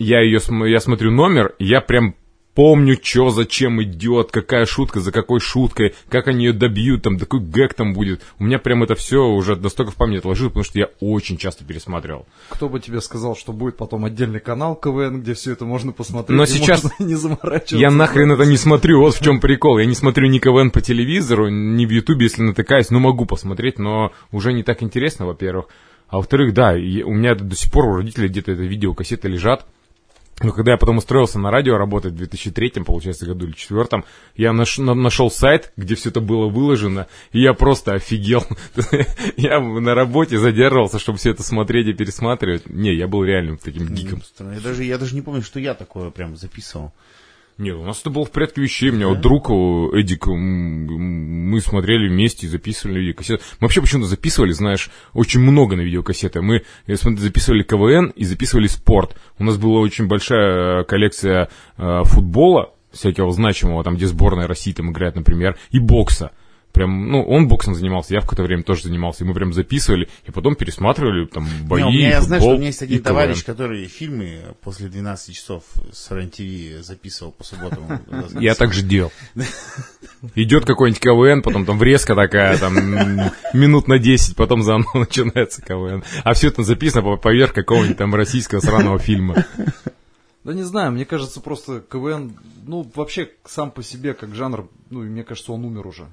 Я ее, я смотрю номер, и я прям помню, что, зачем идет, какая шутка, за какой шуткой, как они ее добьют, там, такой гэг там будет. У меня прям это все уже настолько в память отложилось, потому что я очень часто пересматривал. Кто бы тебе сказал, что будет потом отдельный канал КВН, где все это можно посмотреть. Но сейчас не заморачиваться. Я нахрен это не смотрю, вот в чем прикол. Я не смотрю ни КВН по телевизору, ни в Ютубе, если натыкаюсь. Ну, могу посмотреть, но уже не так интересно, во-первых. А во-вторых, да, у меня до сих пор у родителей где-то это видеокассеты лежат. Но когда я потом устроился на радио работать в 2003, получается, году или 2004, я наш- на- нашел сайт, где все это было выложено, и я просто офигел. [LAUGHS] я на работе задерживался, чтобы все это смотреть и пересматривать. Не, я был реально таким гиком. Странно. Я даже, я даже не помню, что я такое прям записывал. Нет, у нас это было в порядке вещей. У меня вот друг о, Эдик, мы смотрели вместе и записывали видеокассеты. Мы вообще почему-то записывали, знаешь, очень много на видеокассеты. Мы записывали КВН и записывали спорт. У нас была очень большая э, коллекция э, футбола, всякого значимого, там, где сборная России там играет, например, и бокса. Прям, ну, он боксом занимался, я в какое-то время тоже занимался. И мы прям записывали, и потом пересматривали там бои, Не, у меня, я знаю, что футбол у меня есть один КВН. товарищ, который фильмы после 12 часов с РЕН-ТВ записывал по субботам. Я так же делал. Идет какой-нибудь КВН, потом там врезка такая, там минут на 10, потом заново [LAUGHS] начинается КВН. А все это записано по- поверх какого-нибудь там российского сраного фильма. Да не знаю, мне кажется, просто КВН, ну, вообще сам по себе как жанр, ну, мне кажется, он умер уже.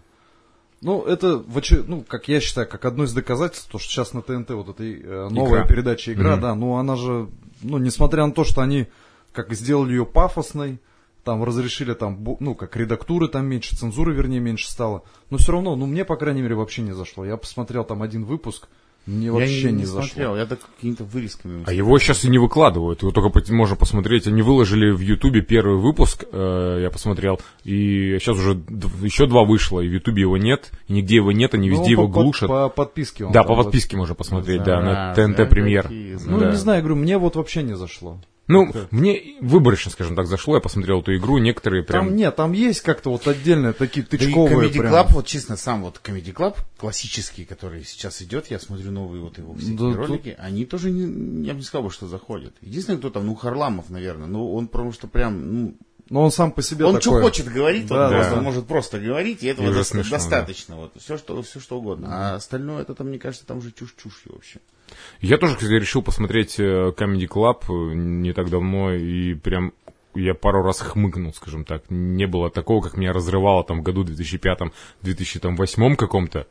Ну, это, ну, как я считаю, как одно из доказательств, то, что сейчас на ТНТ вот эта э, новая Игра. передача «Игра», Мгм. да, ну, она же, ну, несмотря на то, что они как сделали ее пафосной, там разрешили там, ну, как редактуры там меньше, цензуры, вернее, меньше стало, но все равно, ну, мне, по крайней мере, вообще не зашло. Я посмотрел там один выпуск, мне вообще я не, не, зашло. смотрел, я так какими-то вырезками. А его сейчас и не выкладывают, его только по- можно посмотреть. Они выложили в Ютубе первый выпуск, э, я посмотрел, и сейчас уже еще два вышло, и в Ютубе его нет, и нигде его нет, они Ну, везде его по- по- глушат. По, подписке он да, по подписке можно посмотреть, да, на Зараза, ТНТ Премьер. какие Ну, Да. не знаю, я говорю, мне вот вообще не зашло. Ну, мне выборочно, скажем так, зашло, я посмотрел эту игру, некоторые прям... Там нет, там есть как-то вот отдельные такие Да и тычковые Comedy прям. Club, вот честно, сам вот Comedy Club классический, который сейчас идет, я смотрю новые вот его всякие Да, тут- ролики, они тоже, не, я бы не сказал, бы, что заходят. Единственное, кто там, ну, Харламов, наверное, ну, он потому что прям, ну, Но он сам по себе он такой. что хочет говорить, Да, вот да, просто, да. он может просто говорить, и этого И доста- смешно, достаточно. Вот, все, что, все что угодно. А остальное, это там, мне кажется, там уже чушь-чушь вообще. Я тоже, кстати, решил посмотреть э, Comedy Club э, не так давно, и прям я пару раз хмыкнул, скажем так. Не было такого, как меня разрывало там в году 2005-2008 каком-то.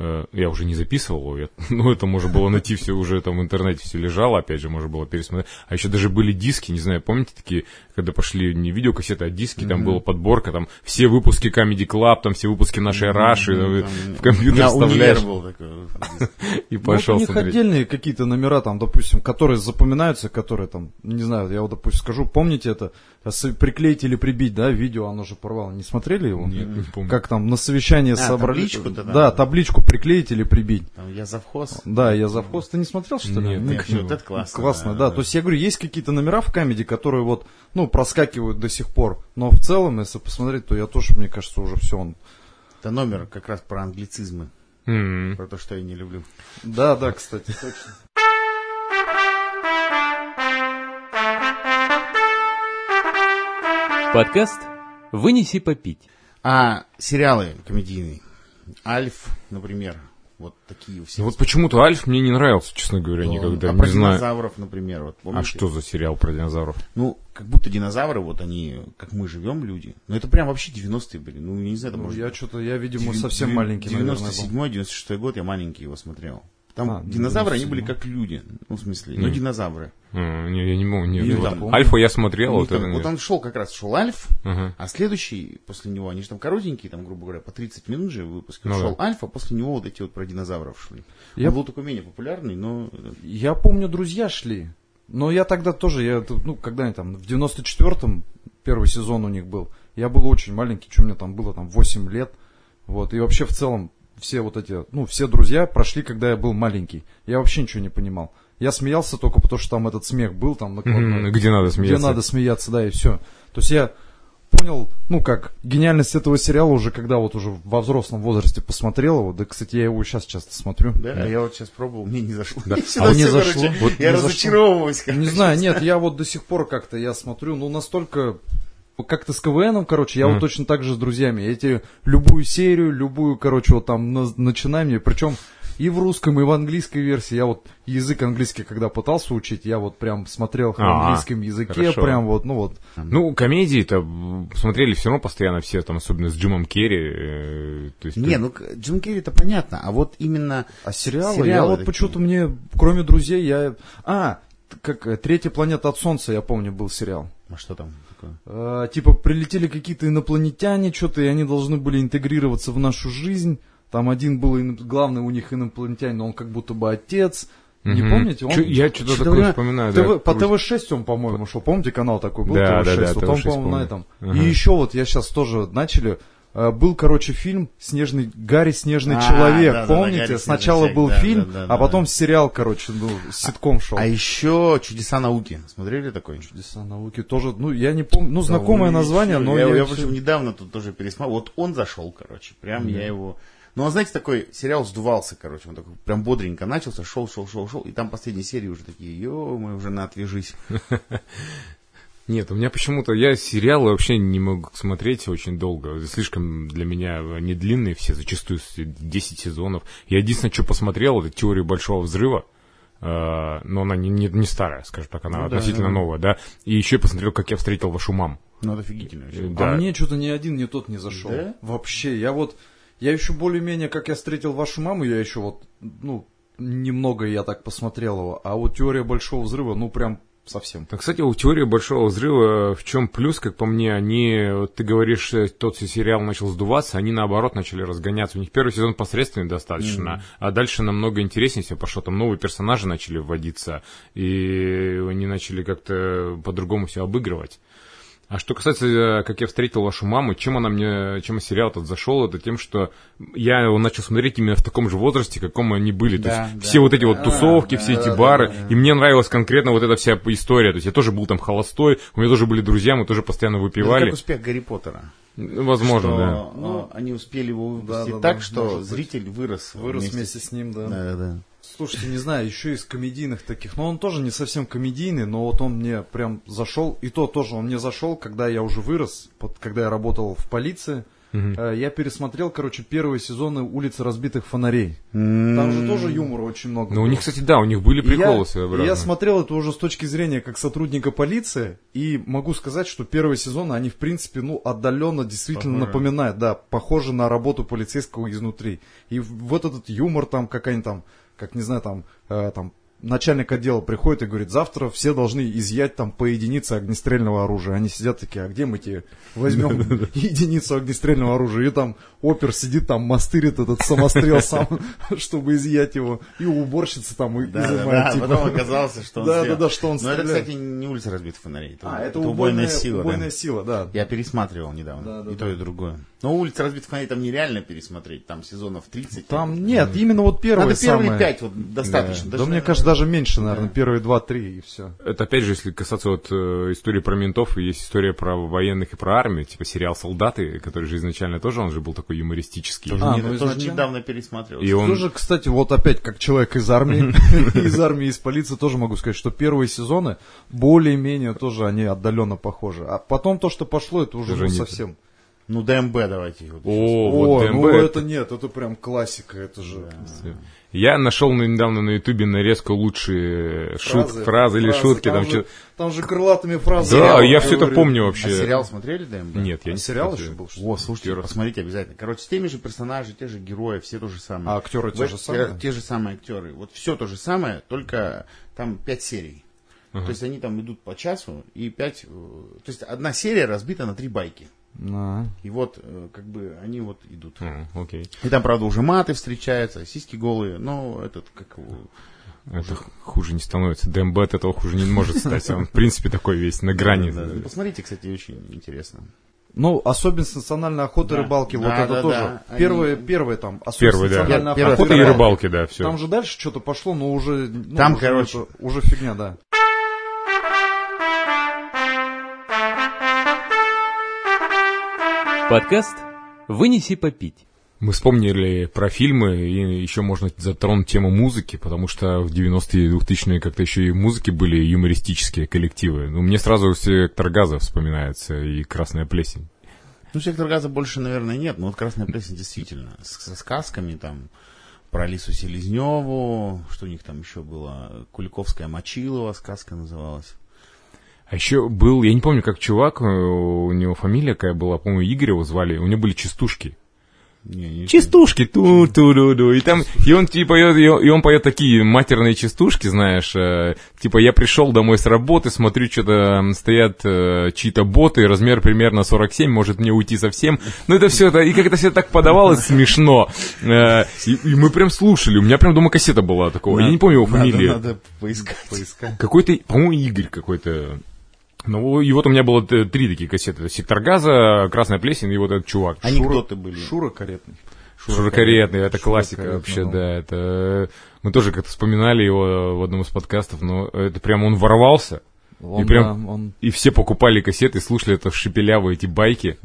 Э, Я уже не записывал его, [LAUGHS] ну это можно было найти все уже там в интернете все лежало, опять же можно было пересмотреть. А еще даже были диски, не знаю, помните такие, когда пошли не видеокассеты, а диски, там была подборка, там все выпуски Comedy Club, там все выпуски нашей Раши, э, Там в компьютер у меня универ вставляешь был такой. [LAUGHS] и Ну, вот пошел у них отдельные какие-то номера, там, допустим, которые запоминаются, которые там, не знаю, я вот, допустим, скажу, помните это, приклеить или прибить, да, видео, оно же порвало. Не смотрели его? Нет, не помню. Как там на совещании А, собрали. табличку-то там? Да, табличку приклеить или прибить. Там я завхоз. Да, я завхоз. Ты не смотрел, что ли? Нет, Ну, Нет, вот это классно. Классно, да. То есть я говорю, есть какие-то номера в камеди, которые вот, ну, проскакивают до сих пор. Но в целом, если посмотреть, то я тоже, мне кажется, уже все он. Это номер как раз про англицизмы, М. про то, что я не люблю. Да, да, кстати, точно. Подкаст «Вынеси попить». А сериалы комедийные. Альф, например. Вот такие у всех. Ну вот почему-то Альф мне не нравился, честно говоря, никогда. а не про знаю. динозавров, например. Вот, А помните? что за сериал про динозавров? Ну, как будто динозавры, вот они, как мы живем, люди. Ну, это прям вообще 90-е были. Ну, я не знаю, это Ну, может... я что-то, я, видимо, деви- совсем деви- маленький, наверное, был. 97-96 год я маленький его смотрел. Там А, ну, динозавры, они были 97. как люди. Ну, в смысле, ну, динозавры. А, не, я не могу. Не, там- Альфа я смотрел. Вот, там- вот он шел как раз, шел Альф, Ага. а следующий после него, они же там коротенькие, там, грубо говоря, по 30 минут же выпуск. Ну шел да. Альфа, после него вот эти вот про динозавров шли. Я- Он был такой менее популярный, но... э, Я помню, друзья шли. Но я тогда тоже, я, ну, когда они там, в 94-м первый сезон у них был, я был очень маленький, что мне там было, там, 8 лет. Вот, и вообще в целом все вот эти, ну, все друзья прошли, когда я был маленький. Я вообще ничего не понимал. Я смеялся только потому, что там этот смех был, там, накладной. Мгм, Где надо где смеяться? надо смеяться, да, и все. То есть я понял, ну как, гениальность этого сериала уже, когда вот уже во взрослом возрасте посмотрел его. Да, кстати, я его сейчас часто смотрю. Да, а я вот сейчас пробовал, мне не зашло. Да. [LAUGHS] Я А мне зашло? Вот я не зашло. разочаровываюсь. Не короче. знаю, нет, я вот до сих пор как-то, я смотрю, ну настолько, как-то с КВНом, короче, я Мгм. вот точно так же с друзьями. Эти, любую серию, любую, короче, вот там на- начинай мне, причем и в русском, и в английской версии. Я вот язык английский, когда пытался учить, я вот прям смотрел в А, английском языке, хорошо. прям вот, ну вот. Ну, комедии-то смотрели все равно постоянно все, там, особенно с Джимом Керри. э, то есть, Не, ну к- Джим Керри это понятно, а вот именно... А сериалы, я Сериалы вот такие. почему-то мне, кроме друзей, я... А, как «Третья планета от Солнца», я помню, был сериал. А что там такое? Э, типа прилетели какие-то инопланетяне, что-то, и они должны были интегрироваться в нашу жизнь. Там один был главный у них инопланетянин, но он как будто бы отец. Не Мгм. помните? Он... Чё- я что-то такое время- вспоминаю, ТВ да. по круть. ТВ-6 он, по-моему, шел. Помните, канал такой был? Да, ТВ-6. да, да, вот он, ТВ-6 по-моему, на помню. этом. Ага. И еще вот я сейчас тоже начали. Э, Был, короче, фильм «Снежный, Гарри Снежный А, человек». да-да-да, помните? «Гарри Снежный Сначала человек», был да, фильм, да, да, а да. потом сериал, короче, ну, ситком шел. А еще «Чудеса науки». Смотрели такой? Чудеса науки тоже, ну, я не помню, ну, знакомое Да, название, но я, я, я, всё- причем недавно тут тоже пересмотрел. Вот он зашел, короче. Прям я его... Ну, а знаете, такой сериал сдувался, короче. Он такой прям бодренько начался, шел, шел, шел, шел. И там последние серии уже такие, ё мы уже на отвяжись. [LAUGHS] Нет, у меня почему-то, я сериалы вообще не могу смотреть очень долго. Слишком для меня не длинные все, зачастую с- 10 сезонов. Я единственное, что посмотрел, это «Теорию Большого Взрыва». Э, но она не, не, не старая, скажем так, она Ну относительно да. новая, да. И еще я посмотрел, как я встретил вашу маму. Ну, это офигительно. Э, А да. мне что-то ни один, ни тот не зашел. Да? Вообще, я вот, я еще более-менее, как я встретил вашу маму, я еще вот, ну, немного я так посмотрел его, а вот теория большого взрыва, ну, прям совсем. Так, кстати, у теории большого взрыва в чем плюс, как по мне, они, вот ты говоришь, э, тот сериал начал сдуваться, они наоборот начали разгоняться. У них первый сезон посредственный достаточно, а дальше намного интереснее все пошло. Там новые персонажи начали вводиться, и они начали как-то по-другому все обыгрывать. А что касается, э, как я встретил вашу маму, чем она мне, чем сериал этот зашел, это тем, что я его начал смотреть именно в таком же возрасте, каком они были. То Да, есть да. все вот эти вот Да, тусовки, да, все эти да, бары. да, да. И мне нравилась конкретно вот эта вся история. То есть я тоже был там холостой, у меня тоже были друзья, мы тоже постоянно Это выпивали. как успех Гарри Поттера. Ну, Возможно, Что, да. ну, они успели его выпустить да, да, так, что зритель вырос. Вырос вместе с ним, да. Да, да. Слушайте, не знаю, еще из комедийных таких, но он тоже не совсем комедийный, но вот он мне прям зашел, и то тоже он мне зашел, когда я уже вырос, под- когда я работал в полиции, Э, я пересмотрел, короче, первые сезоны «Улицы разбитых фонарей». Там же тоже юмора очень много Ну, у них, кстати, да, у них были приколы своеобразные. Я смотрел это уже с точки зрения как сотрудника полиции, и могу сказать, что первые сезоны, они, в принципе, ну, отдаленно действительно Похожи. напоминают, да, похожи на работу полицейского изнутри. И вот этот юмор там, как они там, как, не знаю, там, э, там, начальник отдела приходит и говорит, завтра все должны изъять там по единице огнестрельного оружия. Они сидят такие, а где мы тебе возьмем [LAUGHS] единицу огнестрельного оружия? И там опер сидит там, мастырит этот самострел сам, [LAUGHS] чтобы изъять его. И у уборщицы там изымает, да, типа. потом оказалось, что он Да, да, да, что он Но это, стреляет. кстати, не улица разбитых фонарей. Это, А, это, убойная, сила. убойная сила, да. Я пересматривал недавно. Да, да, и то, и другое. Но улица разбитых фонарей там нереально пересмотреть. Там сезонов 30. Там нет, именно вот первые Надо первые самые. пять, вот достаточно. Да, мне кажется, даже меньше, наверное, Да. первые два-три и все. Это опять же, если касаться вот э, истории про ментов, и есть история про военных и про армию, типа сериал «Солдаты», который же изначально тоже, он же был такой юмористический. Тоже, А, не- ну, тоже изначально- недавно пересматривал. И он- Тоже, кстати, вот опять как человек из армии, [LAUGHS] [LAUGHS] из армии, из полиции, тоже могу сказать, что первые сезоны более-менее тоже они отдаленно похожи. А потом то, что пошло, это уже совсем. Ну, ДМБ давайте. вот О, вот О, ДМБ. ну это нет, это прям классика, это же. Я нашел на- недавно на Ютубе нарезку лучшие шут, фразы, или шутки. Там же, чё- там же крылатыми фразами. Да, я все это помню А вообще. сериал смотрели ДМБ? Нет, я А не сериал смотрел. еще был? О, слушайте, посмотрите обязательно. Короче, с теми же персонажами, те же герои, все то же самое. А актеры те же те- самые? Те, же самые актеры. Вот все то же самое, только там пять серий. То есть они там идут по часу, и пять... э, То есть одна серия разбита на три байки. А. И вот, э, как бы, они вот идут. М, Окей. И там, правда, уже маты встречаются, сиськи голые, но этот, как его... Это хуже не становится. ДМБ от этого хуже не может стать. Он, в принципе, такой весь на грани. Да, да. Посмотрите, кстати, очень интересно. Ну, особенность национальной охоты Да. и рыбалки, вот Да, это да, тоже. да. Они- Первые, первые там, особенность Первый, да. Охота и рыбалки, да, все. Там же дальше что-то пошло, но уже... ну, Там, уже короче. это уже фигня, да. Подкаст «Вынеси попить». Мы вспомнили про фильмы, и еще можно затронуть тему музыки, потому что в 90-е и 2000-е как-то еще и музыки были юмористические коллективы. Ну, мне сразу «Сектор газа» вспоминается и «Красная плесень». Ну, сектор газа больше, наверное, нет, но вот Красная плесень действительно. С- Со сказками там про Алису Селезневу, что у них там еще было, Куликовская Мочилова сказка называлась. А еще был, я не помню, как чувак, э, у него фамилия какая была, по-моему, Игорь его звали, у него были частушки. Не, не- Частушки, ту ту ду ду. И там, и он типа, и он, и он поет такие матерные частушки, знаешь, э, типа, я пришел домой с работы, смотрю, что-то стоят э, чьи-то боты, размер примерно 47, может мне уйти совсем, ну это все это, и как это все так подавалось смешно, Э, и, и мы прям слушали, у меня прям дома кассета была такого, я не помню его Надо- фамилию, Надо, поискать. какой-то, по-моему, Игорь какой-то, ну, и вот у меня было т- три такие кассеты. Это «Сектор газа», «Красная плесень» и вот этот чувак. Анекдоты были. Шура каретный. Шуракаретный, это классика вообще, ну. да. Это э, мы тоже как-то вспоминали его в одном из подкастов, но это прям он ворвался, Он, И прям- да, он и все покупали кассеты, слушали это шепелявые эти байки.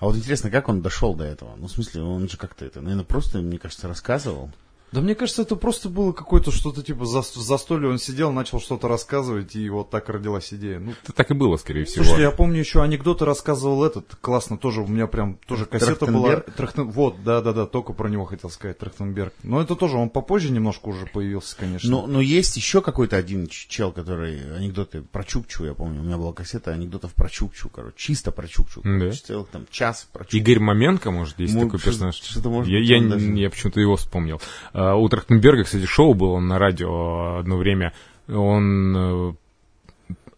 А вот интересно, как он дошел до этого? Ну, в смысле, он же как-то это, наверное, просто, мне кажется, рассказывал. Да мне кажется, это просто было какое-то что-то типа за, застолье. Он сидел, начал что-то рассказывать, и вот так родилась идея. Ну, Это так и было, скорее всего. слушай, я помню еще анекдоты рассказывал этот, классно, тоже у меня прям тоже кассета была. Трахтенберг? Трахтен- Вот, да-да-да, только про него хотел сказать, Трахтенберг. Но это тоже, он попозже немножко уже появился, конечно. Но, но есть еще какой-то один чел, который анекдоты про Чукчу, я помню, у меня была кассета анекдотов про Чукчу, короче, чисто про Чукчу. Да. короче, целых там час про Чукчу. Игорь Маменко, может, есть Может, такой персонаж. что-то может я, быть, я, даже- я почему-то его вспомнил. А, у Трахтенберга, кстати, шоу было на радио одно время. Он э,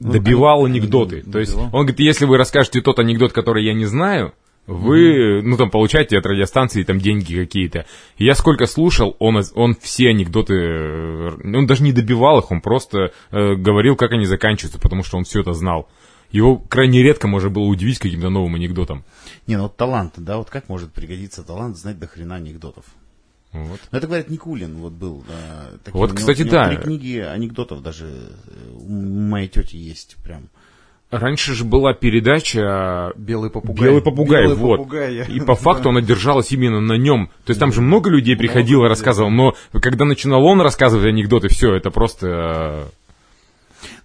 добивал ани- анекдоты. анекдот То есть добивал. он говорит, если вы расскажете тот анекдот, который я не знаю, вы, ну, там, получаете от радиостанции там деньги какие-то. И я сколько слушал, он, он все анекдоты, э, он даже не добивал их, он просто э, говорил, как они заканчиваются, потому что он все это знал. Его крайне редко можно было удивить каким-то новым анекдотом. Не, ну вот талант, да, вот как может пригодиться талант знать до хрена анекдотов? Вот. Ну, это, говорят, Никулин вот был. Да, таким. Вот, кстати, него да. Книги анекдотов даже э, у моей тети есть прям. Раньше же была передача Белый попугай. Белый попугай, Белый вот. попугай. И по факту [LAUGHS] она держалась именно на нем. То есть там же много людей приходило, рассказывал, но когда начинал он рассказывать анекдоты, все, это просто...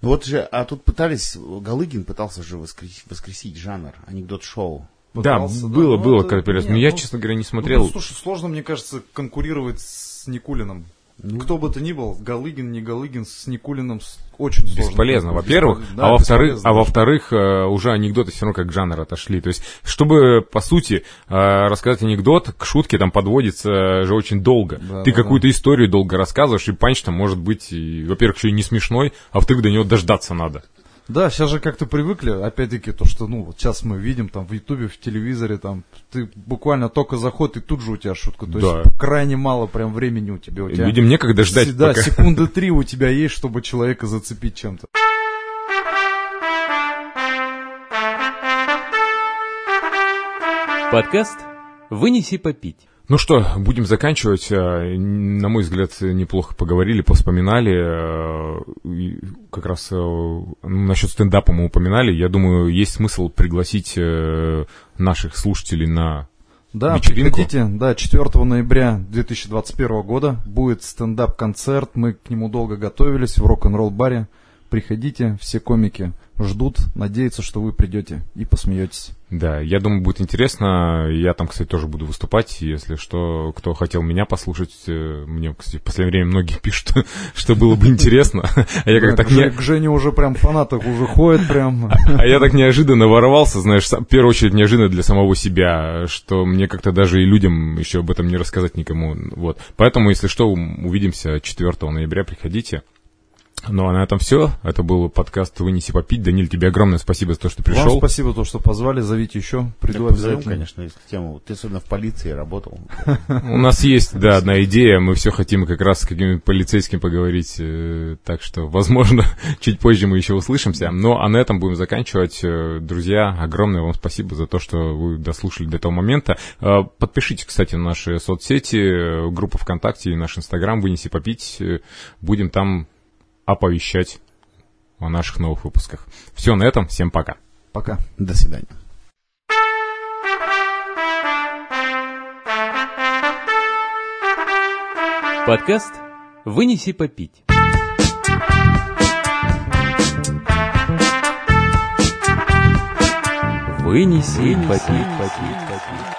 Ну вот же, а тут пытались, Галыгин пытался же воскресить, воскресить жанр, анекдот-шоу. Да, Пытался, да. было, Ну, было это- нет, Но я, ну, честно говоря, не Ну, смотрел. слушай, сложно, мне кажется, конкурировать с Никулиным. Ну. Кто бы то ни был, Галыгин, не Галыгин, с Никулиным очень сложно. Бесполезно, во-первых, да, а во-вторых, а во-вторых, э, уже анекдоты все равно как жанр отошли. То есть, чтобы, по сути, э, рассказать анекдот, к шутке там подводится же очень долго. Да, Ты да, какую-то историю долго рассказываешь, и панч там может быть, во-первых, еще и не смешной, а во-вторых, до него дождаться надо. Да, сейчас же как-то привыкли, опять-таки, то, что, ну, вот сейчас мы видим там в Ютубе, в телевизоре, там, ты буквально только заход, и тут же у тебя шутка. То Да. есть крайне мало прям времени у тебя. У тебя Людям некогда ждать, Да, пока- секунды три у тебя есть, чтобы человека зацепить чем-то. Подкаст «Вынеси попить». Ну что, будем заканчивать. Э, На мой взгляд, неплохо поговорили, повспоминали. Э, Как раз э, ну, насчет стендапа мы упоминали. Я думаю, есть смысл пригласить наших слушателей на Да, вечеринку. приходите, да, 4 ноября 2021 года будет стендап-концерт, мы к нему долго готовились в рок-н-ролл баре. Приходите, все комики ждут, надеются, что вы придете и посмеетесь. Да, я думаю, будет интересно. Я там, кстати, тоже буду выступать. Если что, кто хотел меня послушать, э, мне, кстати, в последнее время многие [LAUGHS] пишут, что было бы интересно. А я как так не... к Жене уже прям фанатов уже ходят прям. А я так неожиданно ворвался, знаешь, в первую очередь неожиданно для самого себя, что мне как-то даже и людям еще об этом не рассказать никому. Вот. Поэтому, если что, увидимся 4 ноября, приходите. Ну а на этом все. Это был подкаст «Вынеси попить». Даниль, тебе огромное спасибо за то, что Вам пришел. спасибо, то, что позвали, зовите еще, приду позовем, обязательно. конечно, если тему. Ты особенно в полиции работал. У нас есть, да, одна идея. Мы все хотим как раз с каким-нибудь полицейским поговорить. э, Так что, возможно, [LAUGHS] чуть позже мы еще услышимся. Ну, а на этом будем заканчивать. Э, Друзья, огромное вам спасибо за то, что вы дослушали до этого момента. Э, Подпишитесь, кстати, на наши соцсети, группу ВКонтакте и наш Инстаграм «Вынеси попить». Будем там оповещать о наших новых выпусках. Все на этом. Всем пока. Пока. До свидания. Подкаст «Вынеси попить». Вынеси, Вынеси попить, попить, попить.